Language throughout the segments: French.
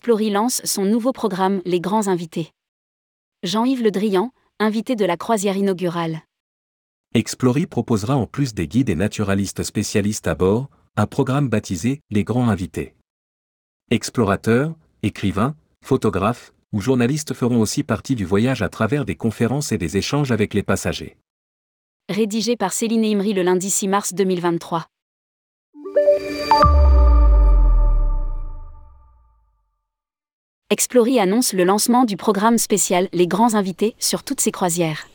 Explory lance son nouveau programme Les Grands Invités. Jean-Yves Le Drian, invité de la croisière inaugurale. Explory proposera en plus des guides et naturalistes spécialistes à bord, un programme baptisé Les Grands Invités. Explorateurs, écrivains, photographes ou journalistes feront aussi partie du voyage à travers des conférences et des échanges avec les passagers. Rédigé par Céline Imri le lundi 6 mars 2023. Explory annonce le lancement du programme spécial Les Grands Invités sur toutes ses croisières.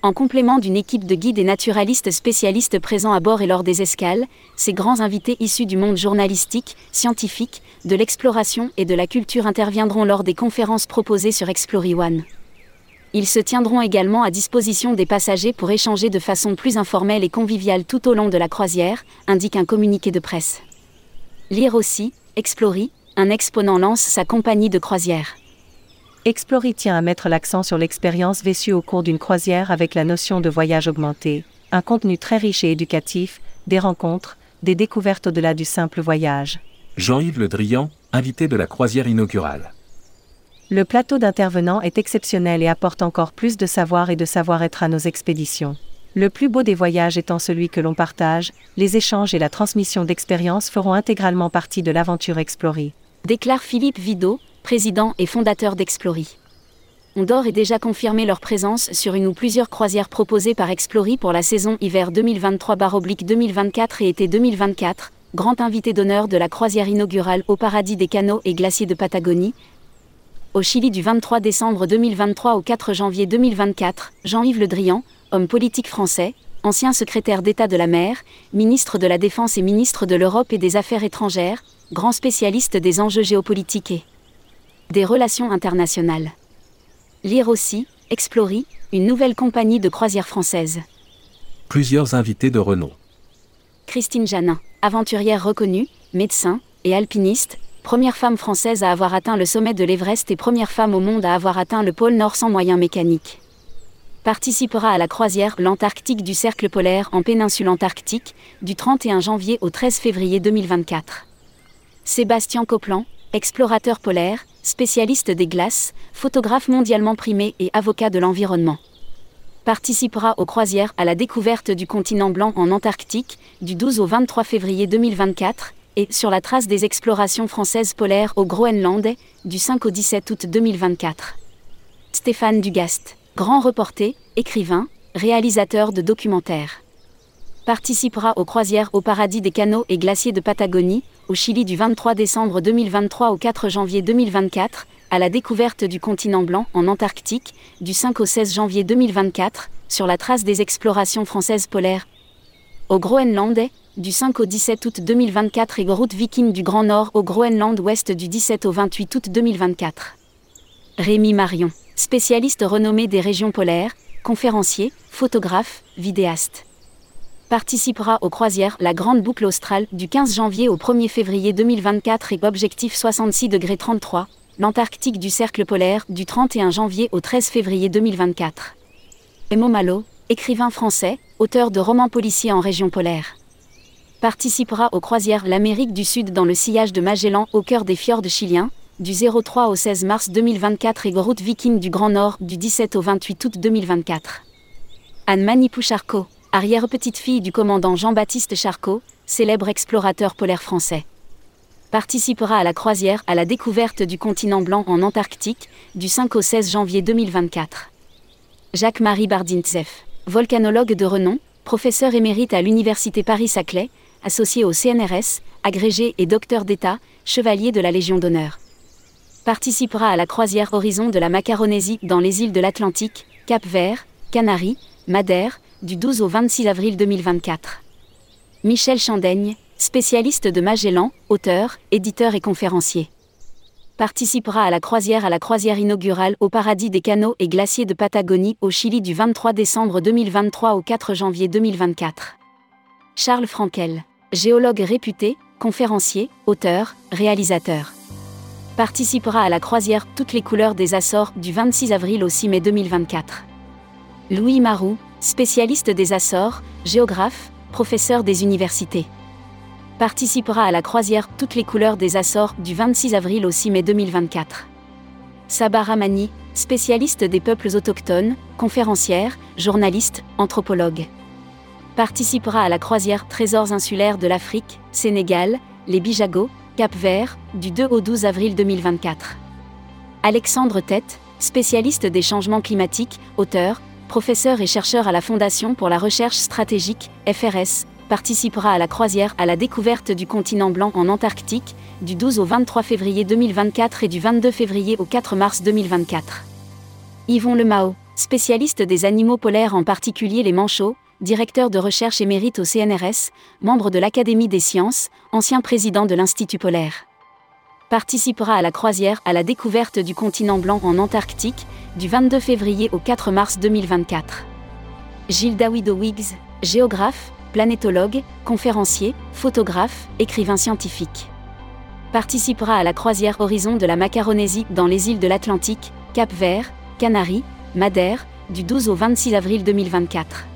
En complément d'une équipe de guides et naturalistes spécialistes présents à bord et lors des escales, ces grands invités issus du monde journalistique, scientifique, de l'exploration et de la culture interviendront lors des conférences proposées sur Explory One. Ils se tiendront également à disposition des passagers pour échanger de façon plus informelle et conviviale tout au long de la croisière, indique un communiqué de presse. Lire aussi, Explory, un exponent lance sa compagnie de croisière. Explory tient à mettre l'accent sur l'expérience vécue au cours d'une croisière avec la notion de voyage augmenté, un contenu très riche et éducatif, des rencontres, des découvertes au-delà du simple voyage. Jean-Yves Le Drian, invité de la croisière inaugurale. Le plateau d'intervenants est exceptionnel et apporte encore plus de savoir et de savoir-être à nos expéditions. Le plus beau des voyages étant celui que l'on partage, les échanges et la transmission d'expériences feront intégralement partie de l'aventure Explory déclare Philippe Vidot, président et fondateur d'Explory. Ondor est déjà confirmé leur présence sur une ou plusieurs croisières proposées par Explory pour la saison hiver 2023-2024 et été 2024, grand invité d'honneur de la croisière inaugurale au paradis des canaux et glaciers de Patagonie. Au Chili du 23 décembre 2023 au 4 janvier 2024, Jean-Yves Le Drian, homme politique français, ancien secrétaire d'État de la mer, ministre de la Défense et ministre de l'Europe et des Affaires étrangères, grand spécialiste des enjeux géopolitiques et des relations internationales. Lire aussi, Explory, une nouvelle compagnie de croisière française. Plusieurs invités de renom. Christine Janin, aventurière reconnue, médecin et alpiniste, première femme française à avoir atteint le sommet de l'Everest et première femme au monde à avoir atteint le pôle Nord sans moyens mécaniques. Participera à la croisière L'Antarctique du Cercle polaire en péninsule antarctique, du 31 janvier au 13 février 2024. Sébastien Coplan, explorateur polaire, spécialiste des glaces, photographe mondialement primé et avocat de l'environnement. Participera aux croisières à la découverte du continent blanc en Antarctique, du 12 au 23 février 2024, et sur la trace des explorations françaises polaires au Groenland, du 5 au 17 août 2024. Stéphane Dugast, grand reporter, écrivain, réalisateur de documentaires participera aux croisières au paradis des canaux et glaciers de Patagonie, au Chili du 23 décembre 2023 au 4 janvier 2024, à la découverte du continent blanc en Antarctique, du 5 au 16 janvier 2024, sur la trace des explorations françaises polaires. Au Groenland, du 5 au 17 août 2024 et route viking du Grand Nord au Groenland ouest du 17 au 28 août 2024. Rémi Marion, spécialiste renommé des régions polaires, conférencier, photographe, vidéaste participera aux croisières La Grande Boucle Australe du 15 janvier au 1er février 2024 et Objectif 66 33, l'Antarctique du Cercle polaire du 31 janvier au 13 février 2024. Emo Malo, écrivain français, auteur de romans policiers en région polaire. Participera aux croisières L'Amérique du Sud dans le sillage de Magellan au cœur des fjords chiliens, du 03 au 16 mars 2024 et Route Viking du Grand Nord du 17 au 28 août 2024. Anne Manipoucharko, arrière-petite-fille du commandant Jean-Baptiste Charcot, célèbre explorateur polaire français. Participera à la croisière à la découverte du continent blanc en Antarctique, du 5 au 16 janvier 2024. Jacques-Marie Bardintsev, volcanologue de renom, professeur émérite à l'Université Paris-Saclay, associé au CNRS, agrégé et docteur d'État, chevalier de la Légion d'honneur. Participera à la croisière Horizon de la Macaronésie dans les îles de l'Atlantique, Cap-Vert, Canaries, Madère, du 12 au 26 avril 2024. Michel Chandaigne, spécialiste de Magellan, auteur, éditeur et conférencier. Participera à la croisière à la croisière inaugurale au paradis des canaux et glaciers de Patagonie au Chili du 23 décembre 2023 au 4 janvier 2024. Charles Frankel, géologue réputé, conférencier, auteur, réalisateur. Participera à la croisière Toutes les couleurs des Açores du 26 avril au 6 mai 2024. Louis Marou, spécialiste des Açores, géographe, professeur des universités. Participera à la croisière Toutes les couleurs des Açores du 26 avril au 6 mai 2024. Sabah Ramani, spécialiste des peuples autochtones, conférencière, journaliste, anthropologue. Participera à la croisière Trésors insulaires de l'Afrique, Sénégal, les Bijagos, Cap-Vert, du 2 au 12 avril 2024. Alexandre Tête, spécialiste des changements climatiques, auteur, professeur et chercheur à la Fondation pour la recherche stratégique, FRS, participera à la croisière à la découverte du continent blanc en Antarctique, du 12 au 23 février 2024 et du 22 février au 4 mars 2024. Yvon Lemao, spécialiste des animaux polaires en particulier les manchots, directeur de recherche émérite au CNRS, membre de l'Académie des sciences, ancien président de l'Institut polaire. Participera à la croisière à la découverte du continent blanc en Antarctique, du 22 février au 4 mars 2024. Gilles Dawido Wiggs, géographe, planétologue, conférencier, photographe, écrivain scientifique. Participera à la croisière Horizon de la Macaronésie dans les îles de l'Atlantique, Cap-Vert, Canaries, Madère, du 12 au 26 avril 2024.